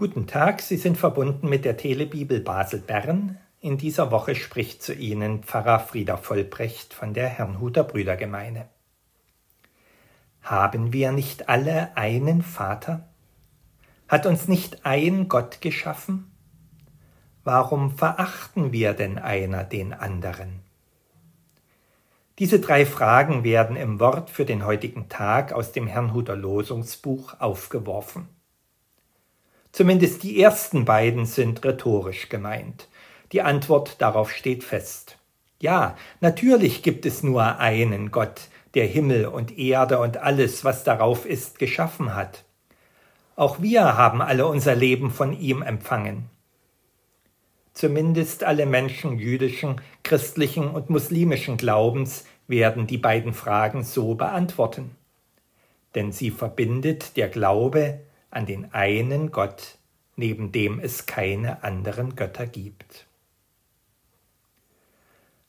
Guten Tag, Sie sind verbunden mit der Telebibel Basel-Bern. In dieser Woche spricht zu Ihnen Pfarrer Frieder Vollbrecht von der Herrnhuter Brüdergemeine. Haben wir nicht alle einen Vater? Hat uns nicht ein Gott geschaffen? Warum verachten wir denn einer den anderen? Diese drei Fragen werden im Wort für den heutigen Tag aus dem Herrnhuter Losungsbuch aufgeworfen. Zumindest die ersten beiden sind rhetorisch gemeint. Die Antwort darauf steht fest. Ja, natürlich gibt es nur einen Gott, der Himmel und Erde und alles, was darauf ist, geschaffen hat. Auch wir haben alle unser Leben von ihm empfangen. Zumindest alle Menschen jüdischen, christlichen und muslimischen Glaubens werden die beiden Fragen so beantworten. Denn sie verbindet der Glaube an den einen Gott, neben dem es keine anderen Götter gibt.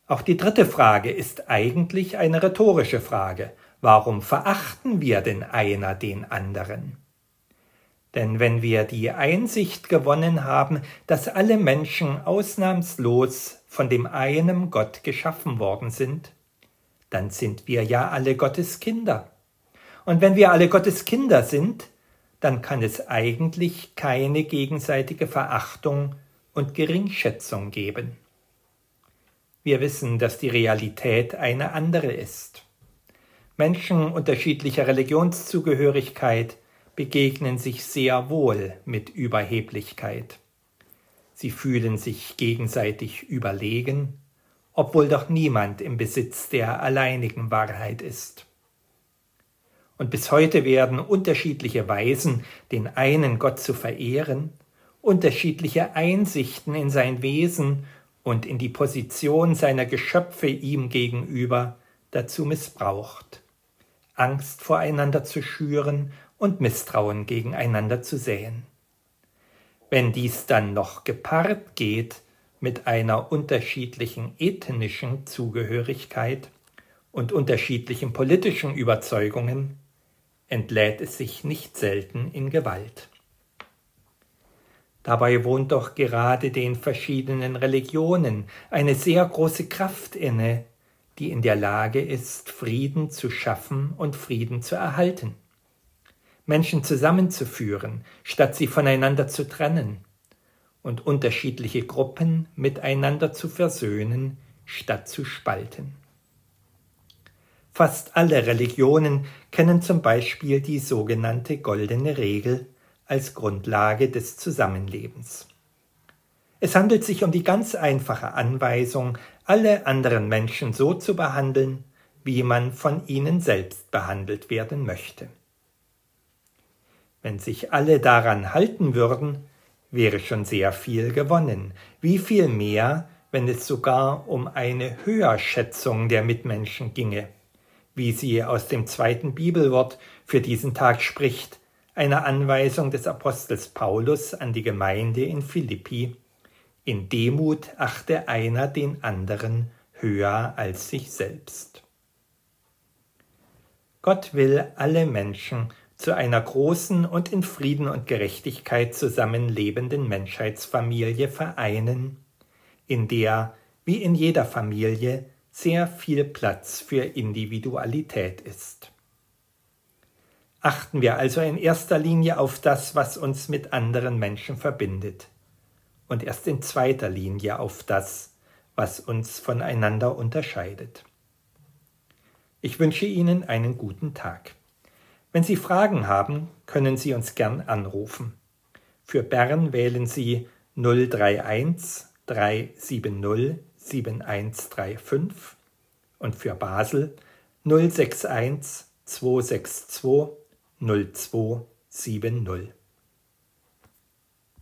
Auch die dritte Frage ist eigentlich eine rhetorische Frage. Warum verachten wir denn einer den anderen? Denn wenn wir die Einsicht gewonnen haben, dass alle Menschen ausnahmslos von dem einen Gott geschaffen worden sind, dann sind wir ja alle Gottes Kinder. Und wenn wir alle Gottes Kinder sind, dann kann es eigentlich keine gegenseitige Verachtung und Geringschätzung geben. Wir wissen, dass die Realität eine andere ist. Menschen unterschiedlicher Religionszugehörigkeit begegnen sich sehr wohl mit Überheblichkeit. Sie fühlen sich gegenseitig überlegen, obwohl doch niemand im Besitz der alleinigen Wahrheit ist. Und bis heute werden unterschiedliche Weisen, den einen Gott zu verehren, unterschiedliche Einsichten in sein Wesen und in die Position seiner Geschöpfe ihm gegenüber dazu missbraucht, Angst voreinander zu schüren und Misstrauen gegeneinander zu säen. Wenn dies dann noch gepaart geht mit einer unterschiedlichen ethnischen Zugehörigkeit und unterschiedlichen politischen Überzeugungen, entlädt es sich nicht selten in Gewalt. Dabei wohnt doch gerade den verschiedenen Religionen eine sehr große Kraft inne, die in der Lage ist, Frieden zu schaffen und Frieden zu erhalten. Menschen zusammenzuführen, statt sie voneinander zu trennen, und unterschiedliche Gruppen miteinander zu versöhnen, statt zu spalten. Fast alle Religionen kennen zum Beispiel die sogenannte goldene Regel als Grundlage des Zusammenlebens. Es handelt sich um die ganz einfache Anweisung, alle anderen Menschen so zu behandeln, wie man von ihnen selbst behandelt werden möchte. Wenn sich alle daran halten würden, wäre schon sehr viel gewonnen. Wie viel mehr, wenn es sogar um eine Höherschätzung der Mitmenschen ginge wie sie aus dem zweiten Bibelwort für diesen Tag spricht, eine Anweisung des Apostels Paulus an die Gemeinde in Philippi. In Demut achte einer den anderen höher als sich selbst. Gott will alle Menschen zu einer großen und in Frieden und Gerechtigkeit zusammenlebenden Menschheitsfamilie vereinen, in der, wie in jeder Familie, sehr viel Platz für Individualität ist. Achten wir also in erster Linie auf das, was uns mit anderen Menschen verbindet, und erst in zweiter Linie auf das, was uns voneinander unterscheidet. Ich wünsche Ihnen einen guten Tag. Wenn Sie Fragen haben, können Sie uns gern anrufen. Für Bern wählen Sie 031 370 7135 und für Basel 061 262 0270.